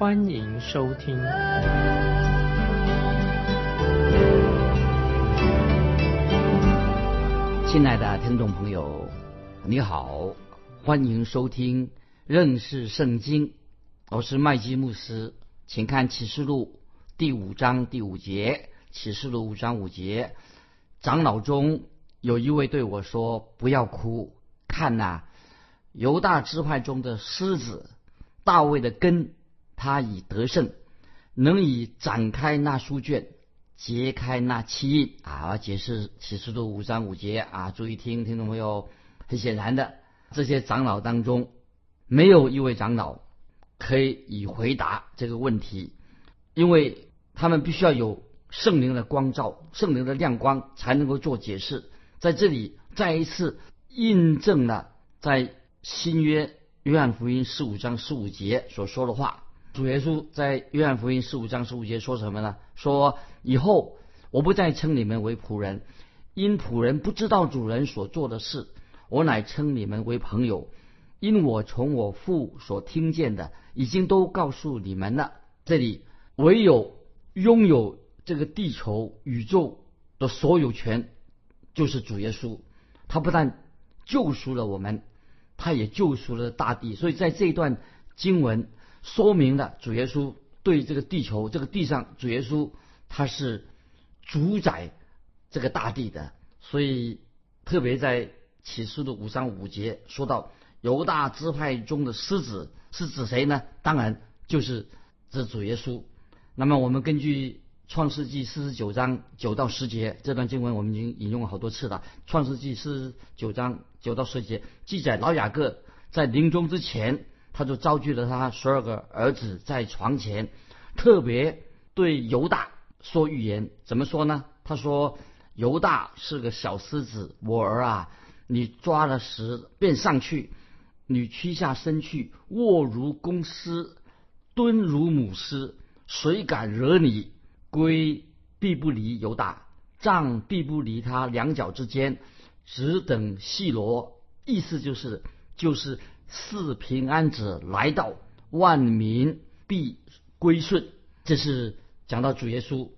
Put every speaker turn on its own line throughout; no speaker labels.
欢迎收听。
亲爱的听众朋友，你好，欢迎收听认识圣经，我是麦基牧师，请看启示录第五章第五节，启示录五章五节，长老中。有一位对我说：“不要哭，看呐，犹大支派中的狮子，大卫的根，他已得胜，能以展开那书卷，揭开那七印啊！解释启示录五章五节啊！注意听，听众朋友，很显然的，这些长老当中，没有一位长老可以以回答这个问题，因为他们必须要有圣灵的光照，圣灵的亮光，才能够做解释。”在这里再一次印证了在新约约翰福音十五章十五节所说的话。主耶稣在约翰福音十五章十五节说什么呢？说以后我不再称你们为仆人，因仆人不知道主人所做的事；我乃称你们为朋友，因我从我父所听见的已经都告诉你们了。这里唯有拥有这个地球宇宙的所有权。就是主耶稣，他不但救赎了我们，他也救赎了大地。所以在这一段经文说明了主耶稣对这个地球、这个地上，主耶稣他是主宰这个大地的。所以特别在启示录五章五节说到犹大支派中的狮子是指谁呢？当然就是指主耶稣。那么我们根据。创世纪四十九章九到十节这段经文我们已经引用了好多次了。创世纪四十九章九到十节记载，老雅各在临终之前，他就召集了他十二个儿子在床前，特别对犹大说预言。怎么说呢？他说：“犹大是个小狮子，我儿啊，你抓了食便上去，你屈下身去，卧如公狮，蹲如母狮，谁敢惹你？”龟必不离犹大，杖必不离他两脚之间，只等细罗。意思就是，就是四平安者来到，万民必归顺。这是讲到主耶稣，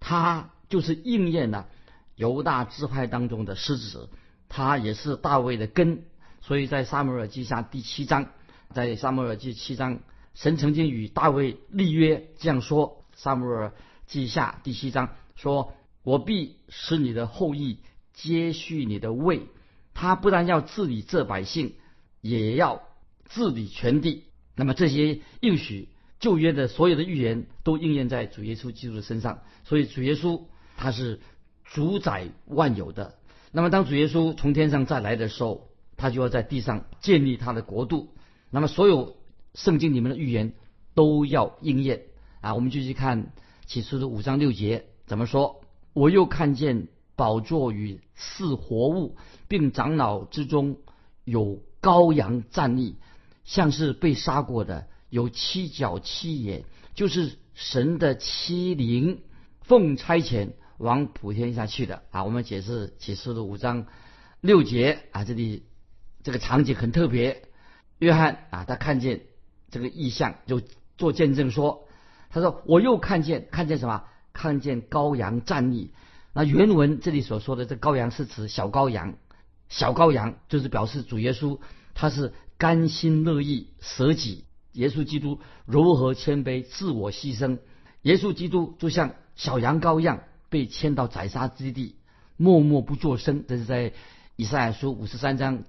他就是应验了犹大支派当中的狮子，他也是大卫的根。所以在撒母耳记下第七章，在撒母耳记七章，神曾经与大卫立约，这样说：撒母耳。记下第七章说：“我必使你的后裔接续你的位。他不但要治理这百姓，也要治理全地。”那么这些应许旧约的所有的预言都应验在主耶稣基督的身上。所以主耶稣他是主宰万有的。那么当主耶稣从天上再来的时候，他就要在地上建立他的国度。那么所有圣经里面的预言都要应验啊！我们继续看。启示的五章六节怎么说？我又看见宝座与四活物，并长老之中有羔羊站立，像是被杀过的，有七角七眼，就是神的七灵，奉差遣往普天下去的啊！我们解释启示的五章六节啊，这里这个场景很特别。约翰啊，他看见这个异象，就做见证说。他说：“我又看见，看见什么？看见羔羊站立。那原文这里所说的这羔羊是指小羔羊，小羔羊就是表示主耶稣他是甘心乐意舍己。耶稣基督如何谦卑自我牺牲？耶稣基督就像小羊羔一样被牵到宰杀之地，默默不作声。这是在以赛亚书五十三章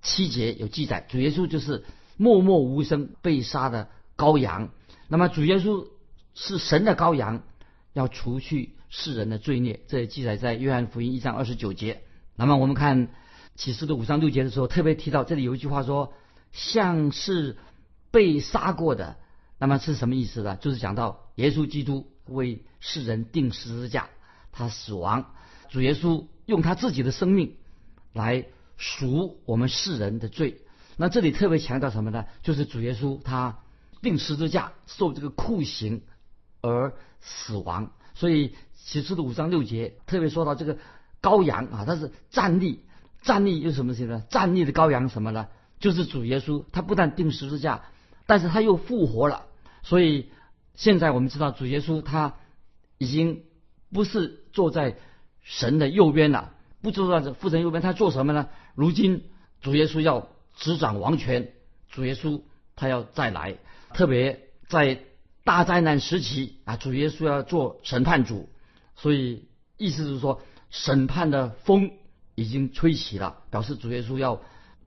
七节有记载。主耶稣就是默默无声被杀的羔羊。那么主耶稣。是神的羔羊，要除去世人的罪孽。这也记载在约翰福音一章二十九节。那么我们看启示的五章六节的时候，特别提到这里有一句话说：“像是被杀过的，那么是什么意思呢？就是讲到耶稣基督为世人定十字架，他死亡，主耶稣用他自己的生命来赎我们世人的罪。那这里特别强调什么呢？就是主耶稣他定十字架，受这个酷刑而死亡。所以启示的五章六节特别说到这个羔羊啊，他是站立，站立又什么型呢？站立的羔羊什么呢？就是主耶稣，他不但定十字架，但是他又复活了。所以现在我们知道，主耶稣他已经不是坐在神的右边了，不坐在父神右边，他做什么呢？如今主耶稣要执掌王权，主耶稣他要再来，特别在大灾难时期啊，主耶稣要做审判主，所以意思是说，审判的风已经吹起了，表示主耶稣要。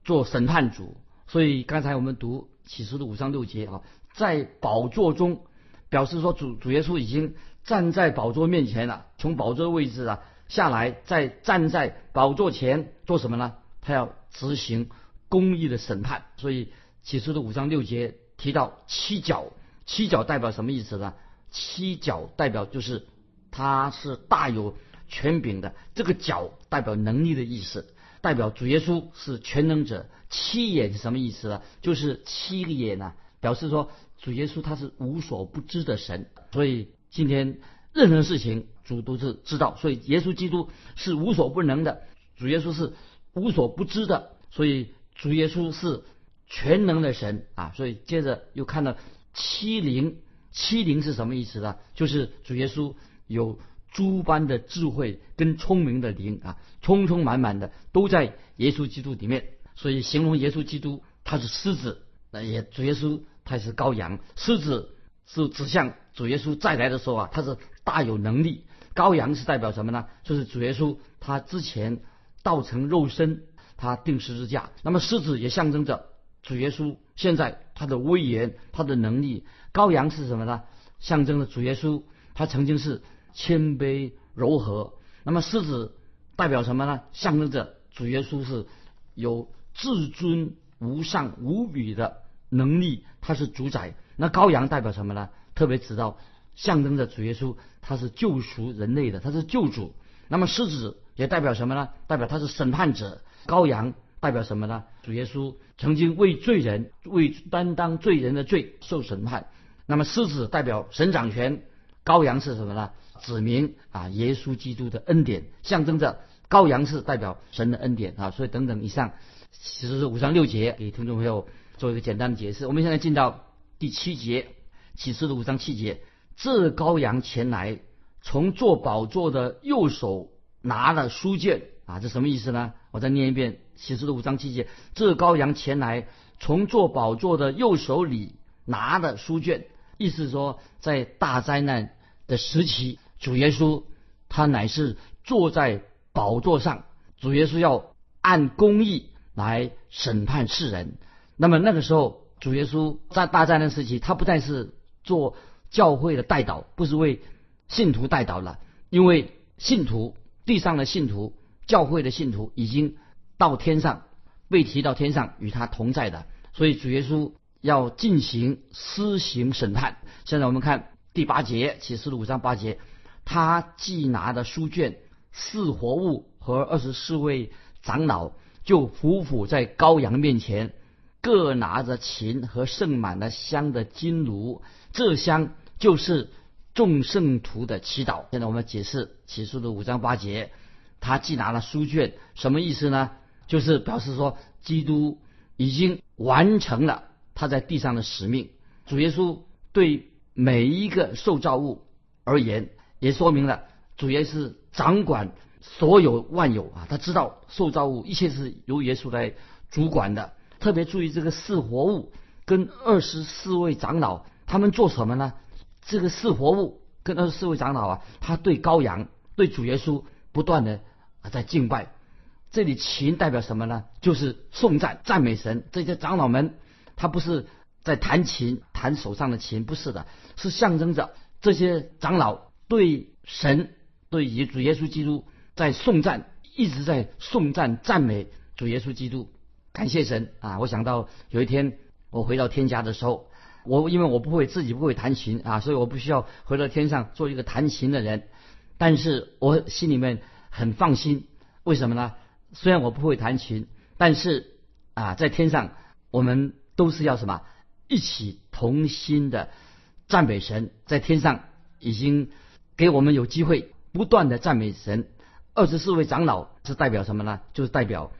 做审判主，所以刚才我们读启示录五章六节啊，在宝座中表示说主主耶稣已经站在宝座面前了，从宝座位置啊下来，再站在宝座前做什么呢？他要执行公义的审判。所以启示录五章六节提到七角，七角代表什么意思呢？七角代表就是他是大有权柄的，这个角代表能力的意思。代表主耶稣是全能者，七眼是什么意思呢？就是七个眼呢，表示说主耶稣他是无所不知的神，所以今天任何事情主都是知道，所以耶稣基督是无所不能的，主耶稣是无所不知的，所以主耶稣是全能的神啊！所以接着又看到七灵，七灵是什么意思呢？就是主耶稣有。诸般的智慧跟聪明的灵啊，充充满满的都在耶稣基督里面，所以形容耶稣基督他是狮子，那也主耶稣他是羔羊。狮子是指向主耶稣再来的时候啊，他是大有能力；羔羊是代表什么呢？就是主耶稣他之前道成肉身，他定十字架。那么狮子也象征着主耶稣现在他的威严、他的能力。羔羊是什么呢？象征着主耶稣他曾经是。谦卑柔和，那么狮子代表什么呢？象征着主耶稣是有至尊无上无比的能力，他是主宰。那羔羊代表什么呢？特别知道，象征着主耶稣他是救赎人类的，他是救主。那么狮子也代表什么呢？代表他是审判者。羔羊代表什么呢？主耶稣曾经为罪人为担当罪人的罪受审判。那么狮子代表神掌权，羔羊是什么呢？指明啊，耶稣基督的恩典，象征着羔羊是代表神的恩典啊，所以等等以上，其实是五章六节，给听众朋友做一个简单的解释。我们现在进到第七节，启示的五章七节，这羔羊前来，从坐宝座的右手拿了书卷啊，这什么意思呢？我再念一遍，启示的五章七节，这羔羊前来，从坐宝座的右手里拿了书卷，意思说在大灾难的时期。主耶稣他乃是坐在宝座上，主耶稣要按公义来审判世人。那么那个时候，主耶稣在大灾难时期，他不再是做教会的代祷，不是为信徒代祷了，因为信徒地上的信徒、教会的信徒已经到天上，被提到天上与他同在的，所以主耶稣要进行施行审判。现在我们看第八节启示录五章八节。他既拿的书卷，四活物和二十四位长老就匍匐在羔羊面前，各拿着琴和盛满了香的金炉，这香就是众圣徒的祈祷。现在我们解释起诉的五章八节，他既拿了书卷，什么意思呢？就是表示说，基督已经完成了他在地上的使命。主耶稣对每一个受造物而言。也说明了主耶稣掌管所有万有啊，他知道受造物一切是由耶稣来主管的。特别注意这个四活物跟二十四位长老，他们做什么呢？这个四活物跟二十四位长老啊，他对羔羊、对主耶稣不断的啊在敬拜。这里琴代表什么呢？就是颂赞、赞美神。这些长老们，他不是在弹琴、弹手上的琴，不是的，是象征着这些长老。对神，对耶主耶稣基督在颂赞，一直在颂赞赞美主耶稣基督，感谢神啊！我想到有一天我回到天家的时候，我因为我不会自己不会弹琴啊，所以我不需要回到天上做一个弹琴的人。但是我心里面很放心，为什么呢？虽然我不会弹琴，但是啊，在天上我们都是要什么？一起同心的赞美神。在天上已经给我们有机会不断的赞美神。二十四位长老是代表什么呢？就是代表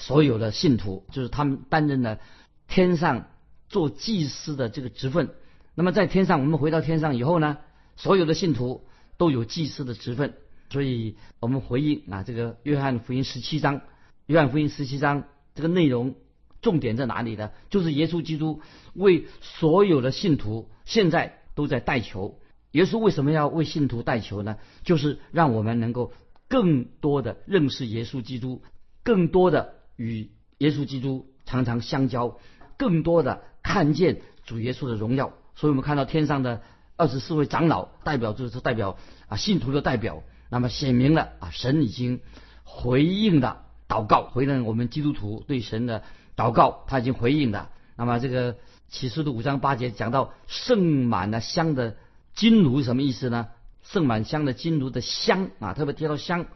所有的信徒，就是他们担任了天上做祭司的这个职分。那么在天上，我们回到天上以后呢，所有的信徒都有祭司的职分。所以我们回应啊，这个约翰福音十七章，约翰福音十七章这个内容重点在哪里呢？就是耶稣基督为所有的信徒现在都在代求。耶稣为什么要为信徒代求呢？就是让我们能够。更多的认识耶稣基督，更多的与耶稣基督常常相交，更多的看见主耶稣的荣耀。所以我们看到天上的二十四位长老，代表就是代表啊信徒的代表。那么显明了啊神已经回应了祷告，回应我们基督徒对神的祷告，他已经回应了。那么这个启示录五章八节讲到盛满了香的金炉什么意思呢？盛满香的金炉的香啊，特别提到香，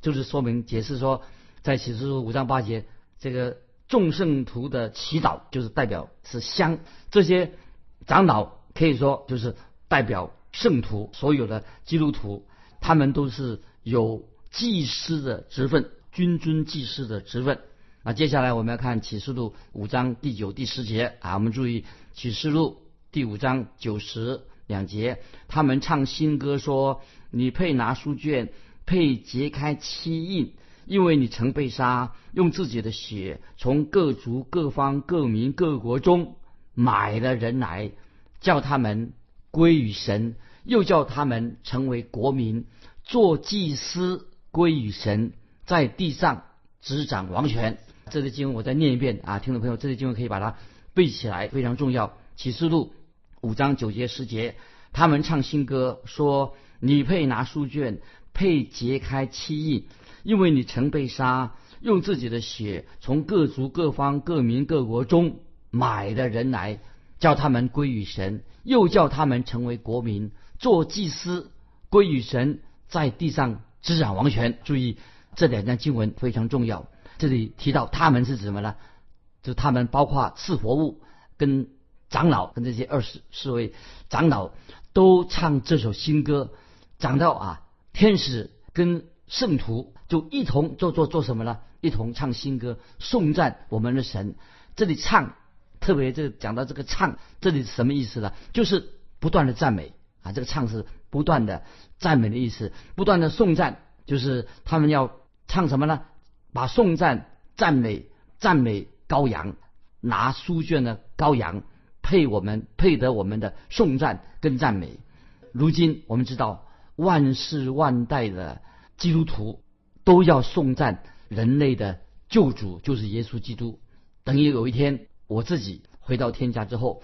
就是说明解释说，在启示录五章八节，这个众圣徒的祈祷就是代表是香。这些长老可以说就是代表圣徒，所有的基督徒，他们都是有祭司的职分，君尊祭司的职分。那接下来我们要看启示录五章第九、第十节啊，我们注意启示录第五章九十。两节，他们唱新歌说：“你配拿书卷，配揭开七印，因为你曾被杀，用自己的血从各族、各方、各民、各国中买了人来，叫他们归于神，又叫他们成为国民，做祭司归于神，在地上执掌王权。”这个经文我再念一遍啊，听众朋友，这个经文可以把它背起来，非常重要。启示录。五章九节十节，他们唱新歌说：“你配拿书卷，配揭开七印，因为你曾被杀，用自己的血从各族各方各民各国中买的人来，叫他们归于神，又叫他们成为国民，做祭司，归于神，在地上执掌王权。”注意这两段经文非常重要。这里提到他们是什么呢？就他们包括四活物跟。长老跟这些二十四位长老都唱这首新歌，讲到啊，天使跟圣徒就一同做做做什么呢？一同唱新歌，颂赞我们的神。这里唱，特别这讲到这个唱，这里是什么意思呢？就是不断的赞美啊，这个唱是不断的赞美的意思，不断的颂赞，就是他们要唱什么呢？把颂赞、赞美、赞美羔羊，拿书卷的羔羊。配我们配得我们的颂赞跟赞美。如今我们知道，万世万代的基督徒都要颂赞人类的救主，就是耶稣基督。等于有一天我自己回到天家之后，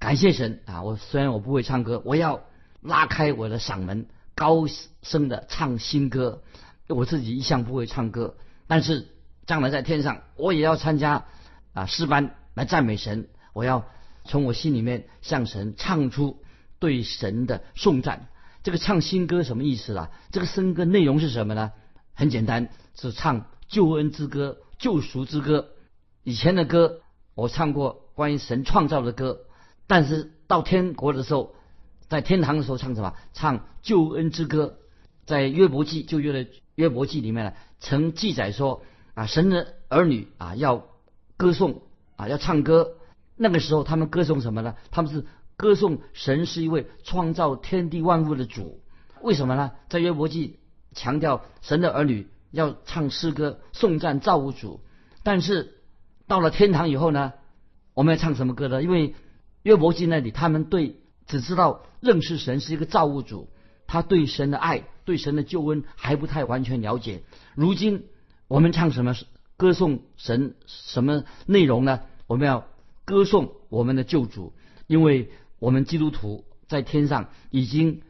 感谢神啊！我虽然我不会唱歌，我要拉开我的嗓门，高声的唱新歌。我自己一向不会唱歌，但是将来在天上，我也要参加啊诗班来赞美神。我要。从我心里面向神唱出对神的颂赞。这个唱新歌什么意思啊？这个新歌内容是什么呢？很简单，是唱救恩之歌、救赎之歌。以前的歌我唱过关于神创造的歌，但是到天国的时候，在天堂的时候唱什么？唱救恩之歌。在约伯记旧约的约伯记里面呢，曾记载说啊，神的儿女啊要歌颂啊要唱歌。那个时候，他们歌颂什么呢？他们是歌颂神是一位创造天地万物的主。为什么呢？在约伯记强调神的儿女要唱诗歌颂赞造物主。但是到了天堂以后呢，我们要唱什么歌呢？因为约伯记那里他们对只知道认识神是一个造物主，他对神的爱、对神的救恩还不太完全了解。如今我们唱什么歌颂神什么内容呢？我们要。歌颂我们的救主，因为我们基督徒在天上已经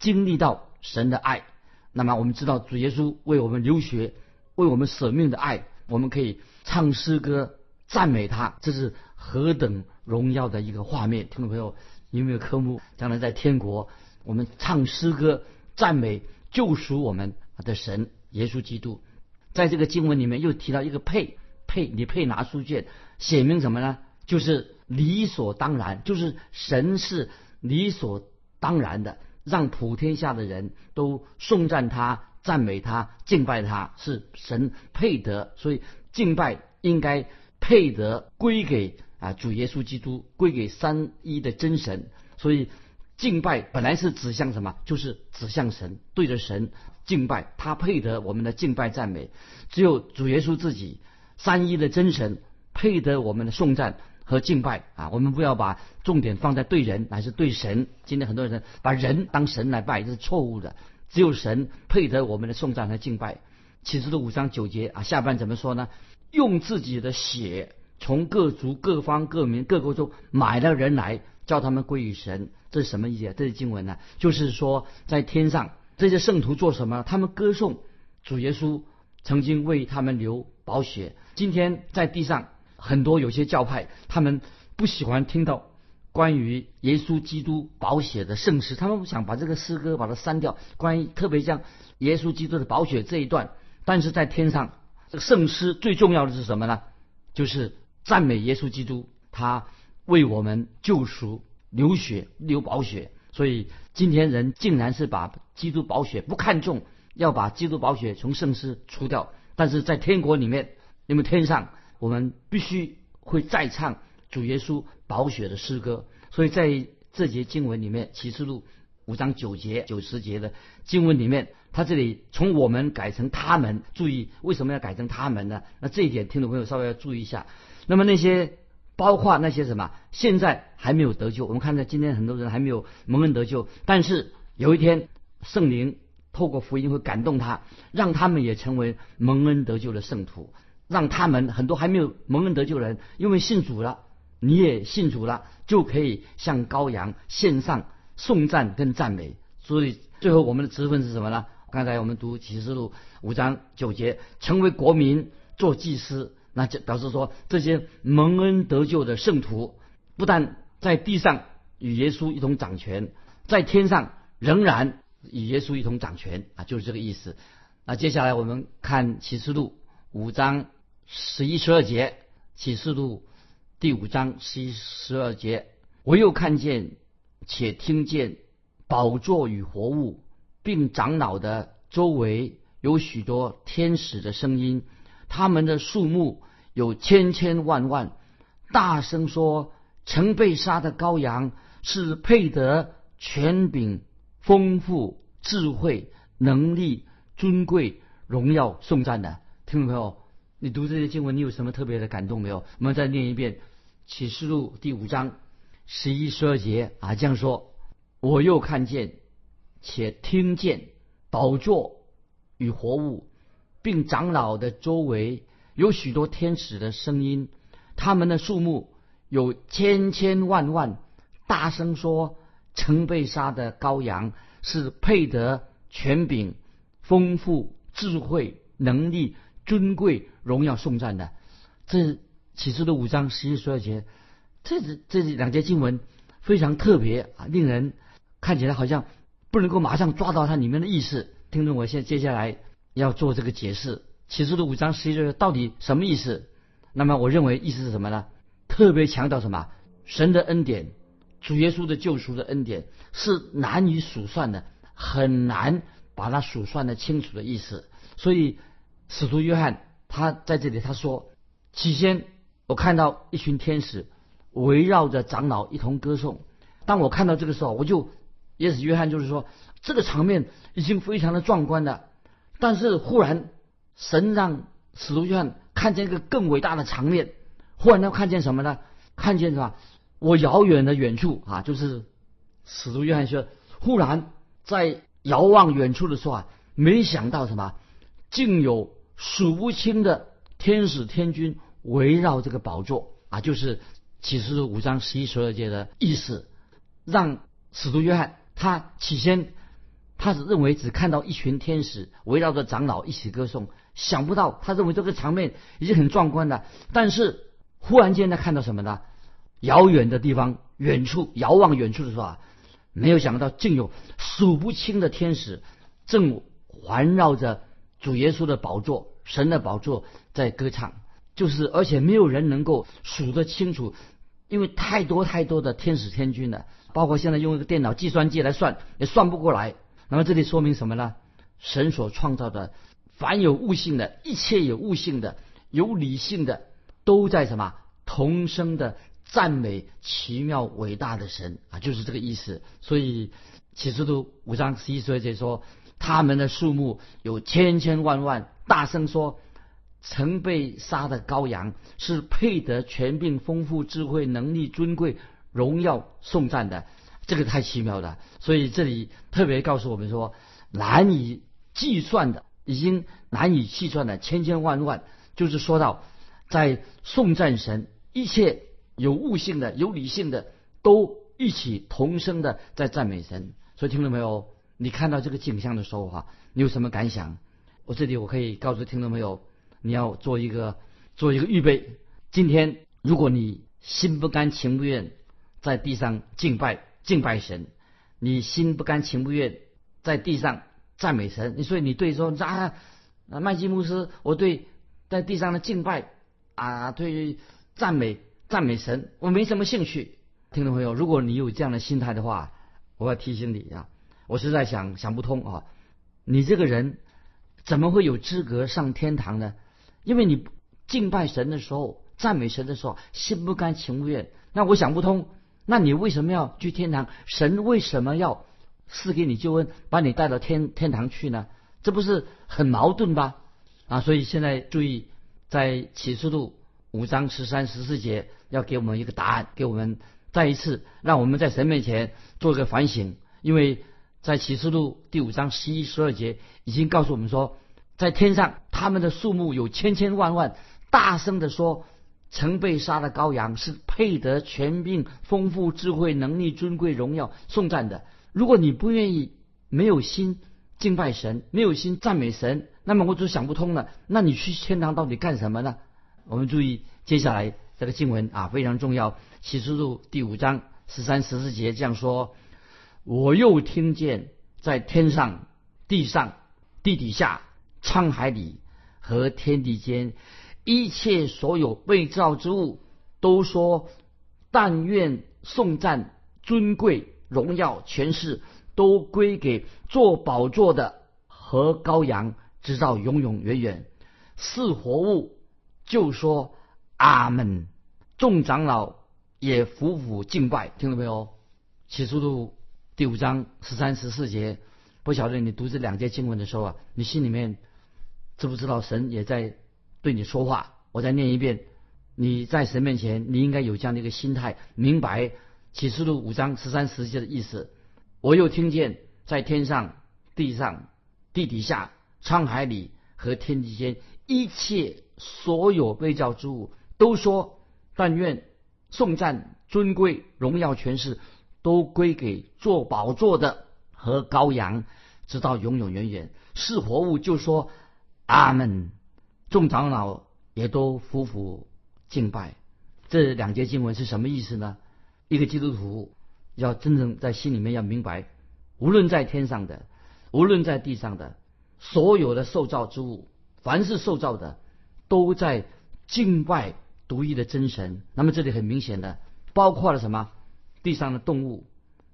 经历到神的爱。那么我们知道主耶稣为我们流血、为我们舍命的爱，我们可以唱诗歌赞美他，这是何等荣耀的一个画面！听众朋友，有没有科目？将来在天国，我们唱诗歌赞美救赎我们的神耶稣基督。在这个经文里面又提到一个配配，你配拿书卷，写明什么呢？就是理所当然，就是神是理所当然的，让普天下的人都颂赞他、赞美他、敬拜他，是神配得，所以敬拜应该配得归给啊主耶稣基督，归给三一的真神。所以敬拜本来是指向什么？就是指向神，对着神敬拜，他配得我们的敬拜赞美。只有主耶稣自己，三一的真神配得我们的颂赞。和敬拜啊，我们不要把重点放在对人还是对神。今天很多人把人当神来拜，这是错误的。只有神配得我们的颂赞和敬拜。启示录五章九节啊，下半怎么说呢？用自己的血从各族、各方、各民、各国中买了人来，叫他们归于神。这是什么意思？这是经文呢？就是说，在天上这些圣徒做什么？他们歌颂主耶稣曾经为他们流宝血。今天在地上。很多有些教派，他们不喜欢听到关于耶稣基督宝血的圣诗，他们想把这个诗歌把它删掉。关于特别像耶稣基督的宝血这一段，但是在天上，这个圣诗最重要的是什么呢？就是赞美耶稣基督，他为我们救赎流血流宝血。所以今天人竟然是把基督宝血不看重，要把基督宝血从圣诗除掉。但是在天国里面，因为天上。我们必须会再唱主耶稣宝血的诗歌，所以在这节经文里面，启示录五章九节、九十节的经文里面，他这里从我们改成他们，注意为什么要改成他们呢？那这一点，听众朋友稍微要注意一下。那么那些包括那些什么，现在还没有得救，我们看到今天很多人还没有蒙恩得救，但是有一天圣灵透过福音会感动他，让他们也成为蒙恩得救的圣徒。让他们很多还没有蒙恩得救的人，因为信主了，你也信主了，就可以向羔羊献上颂赞跟赞美。所以最后我们的职分是什么呢？刚才我们读启示录五章九节，成为国民做祭司，那就表示说这些蒙恩得救的圣徒，不但在地上与耶稣一同掌权，在天上仍然与耶稣一同掌权啊，就是这个意思。那接下来我们看启示录五章。十一十二节启示录第五章十一十二节，我又看见且听见宝座与活物，并长老的周围有许多天使的声音，他们的数目有千千万万，大声说：曾被杀的羔羊是配得权柄、丰富、智慧、能力、尊贵、荣耀、颂赞的。听众朋友。你读这些经文，你有什么特别的感动没有？我们再念一遍《启示录》第五章十一、十二节啊，这样说：我又看见，且听见宝座与活物，并长老的周围有许多天使的声音，他们的数目有千千万万，大声说：曾被杀的羔羊是配得权柄、丰富、智慧、能力。尊贵荣耀颂赞的，这启示的五章十一十二节，这是这两节经文非常特别啊，令人看起来好像不能够马上抓到它里面的意思。听众，我现接下来要做这个解释，启示的五章十一节到底什么意思？那么我认为意思是什么呢？特别强调什么？神的恩典，主耶稣的救赎的恩典是难以数算的，很难把它数算的清楚的意思，所以。使徒约翰他在这里他说：“起先我看到一群天使围绕着长老一同歌颂。当我看到这个时候，我就也许约翰就是说，这个场面已经非常的壮观了。但是忽然神让使徒约翰看见一个更伟大的场面。忽然他看见什么呢？看见什么？我遥远的远处啊，就是使徒约翰说，忽然在遥望远处的时候啊，没想到什么，竟有。”数不清的天使天君围绕这个宝座啊，就是启示录五章十一十二节的意思，让使徒约翰他起先他只认为只看到一群天使围绕着长老一起歌颂，想不到他认为这个场面已经很壮观了，但是忽然间他看到什么呢？遥远的地方，远处遥望远处的时候啊，没有想到竟有数不清的天使正环绕着主耶稣的宝座、神的宝座在歌唱，就是而且没有人能够数得清楚，因为太多太多的天使天君了，包括现在用一个电脑计算机来算也算不过来。那么这里说明什么呢？神所创造的凡有悟性的一切有悟性的有理性的，都在什么同声的。赞美奇妙伟大的神啊，就是这个意思。所以启示录五章十一节说，他们的数目有千千万万，大声说，曾被杀的羔羊是配得权柄、丰富、智慧、能力、尊贵、荣耀、颂赞的。这个太奇妙了。所以这里特别告诉我们说，难以计算的，已经难以计算的千千万万，就是说到在颂赞神一切。有悟性的、有理性的，都一起同声的在赞美神。所以听到没有？你看到这个景象的时候哈，你有什么感想？我这里我可以告诉听众朋友？你要做一个做一个预备。今天如果你心不甘情不愿在地上敬拜敬拜神，你心不甘情不愿在地上赞美神，你所以你对说啊，麦基牧师，我对在地上的敬拜啊，对赞美。赞美神，我没什么兴趣。听众朋友，如果你有这样的心态的话，我要提醒你啊，我实在想想不通啊，你这个人怎么会有资格上天堂呢？因为你敬拜神的时候，赞美神的时候，心不甘情不愿。那我想不通，那你为什么要去天堂？神为什么要赐给你救恩，把你带到天天堂去呢？这不是很矛盾吧？啊，所以现在注意，在启示录五章十三、十四节。要给我们一个答案，给我们再一次让我们在神面前做一个反省，因为在启示录第五章十一、十二节已经告诉我们说，在天上他们的数目有千千万万，大声的说，曾被杀的羔羊是配得权柄、丰富、智慧、能力、尊贵、荣耀、颂赞的。如果你不愿意、没有心敬拜神、没有心赞美神，那么我就想不通了。那你去天堂到底干什么呢？我们注意接下来。这个经文啊非常重要，启示录第五章十三十四节这样说：“我又听见在天上、地上、地底下、沧海里和天地间一切所有被造之物，都说：但愿颂赞、尊贵、荣耀、权势都归给做宝座的和羔羊，直到永永远远。是活物就说：阿门。”众长老也俯伏敬拜，听到没有？启示录第五章十三十四节，不晓得你读这两节经文的时候啊，你心里面知不知道神也在对你说话？我再念一遍，你在神面前，你应该有这样的一个心态，明白启示录五章十三十节的意思。我又听见在天上、地上、地底下、沧海里和天地间一切所有被造之物都说。但愿颂赞、尊贵、荣耀、权势都归给做宝座的和羔羊，直到永永远远。是活物就说阿门。众长老也都夫妇敬拜。这两节经文是什么意思呢？一个基督徒要真正在心里面要明白，无论在天上的，无论在地上的，所有的受造之物，凡是受造的，都在敬拜。独一的真神，那么这里很明显的包括了什么？地上的动物，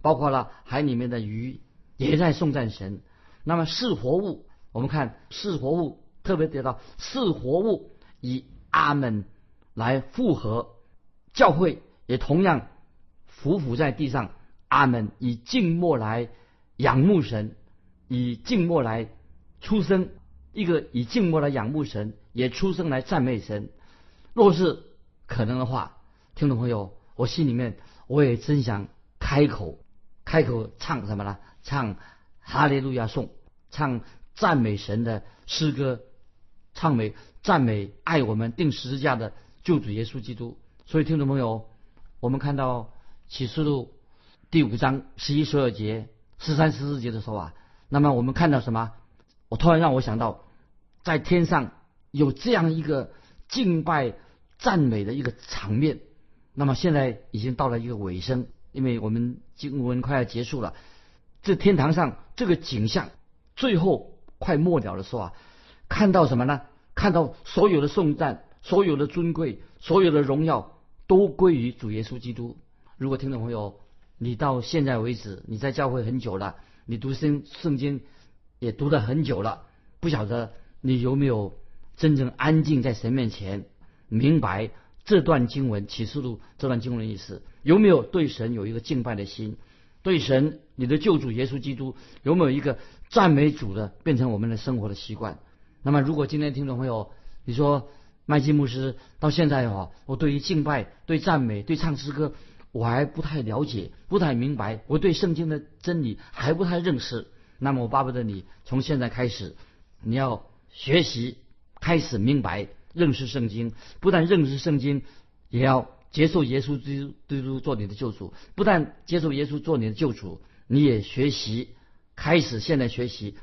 包括了海里面的鱼，也在颂赞神。那么是活物，我们看是活物，特别得到是活物以阿门来复合，教会也同样匍匐在地上，阿门以静默来仰慕神，以静默来出生，一个以静默来仰慕神，也出生来赞美神。若是可能的话，听众朋友，我心里面我也真想开口，开口唱什么呢？唱哈利路亚颂，唱赞美神的诗歌，唱美赞美爱我们定十字架的救主耶稣基督。所以，听众朋友，我们看到启示录第五章十一、十二节、十三、十四节的时候啊，那么我们看到什么？我突然让我想到，在天上有这样一个敬拜。赞美的一个场面，那么现在已经到了一个尾声，因为我们经文快要结束了。这天堂上这个景象，最后快末了的时候啊，看到什么呢？看到所有的颂赞、所有的尊贵、所有的荣耀都归于主耶稣基督。如果听众朋友，你到现在为止你在教会很久了，你读圣圣经也读了很久了，不晓得你有没有真正安静在神面前，明白这段经文启示录这段经文的意思？有没有对神有一个敬拜的心？对神，你的救主耶稣基督有没有一个赞美主的，变成我们的生活的习惯？那么，如果今天听众朋友你说麦基牧师到现在哈，我对于敬拜、对赞美、对唱诗歌，我还不太了解，不太明白，我对圣经的真理还不太认识。那么，我巴不得你从现在开始，你要学习，开始明白认识圣经，不但认识圣经，也要。接受耶稣基督做你的救主，不但接受耶稣做你的救主，你也学习开始现在学习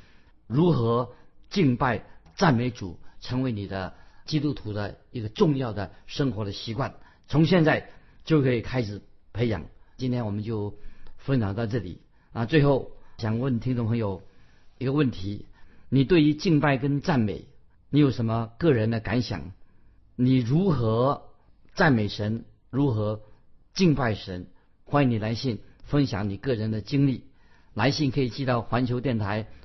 如何敬拜赞美主，成为你的基督徒的一个重要的生活的习惯。从现在就可以开始培养。今天我们就分享到这里啊。最后想问听众朋友一个问题：你对于敬拜跟赞美，你有什么个人的感想？你如何赞美神？如何敬拜神？欢迎你来信分享你个人的经历。来信可以寄到环球电台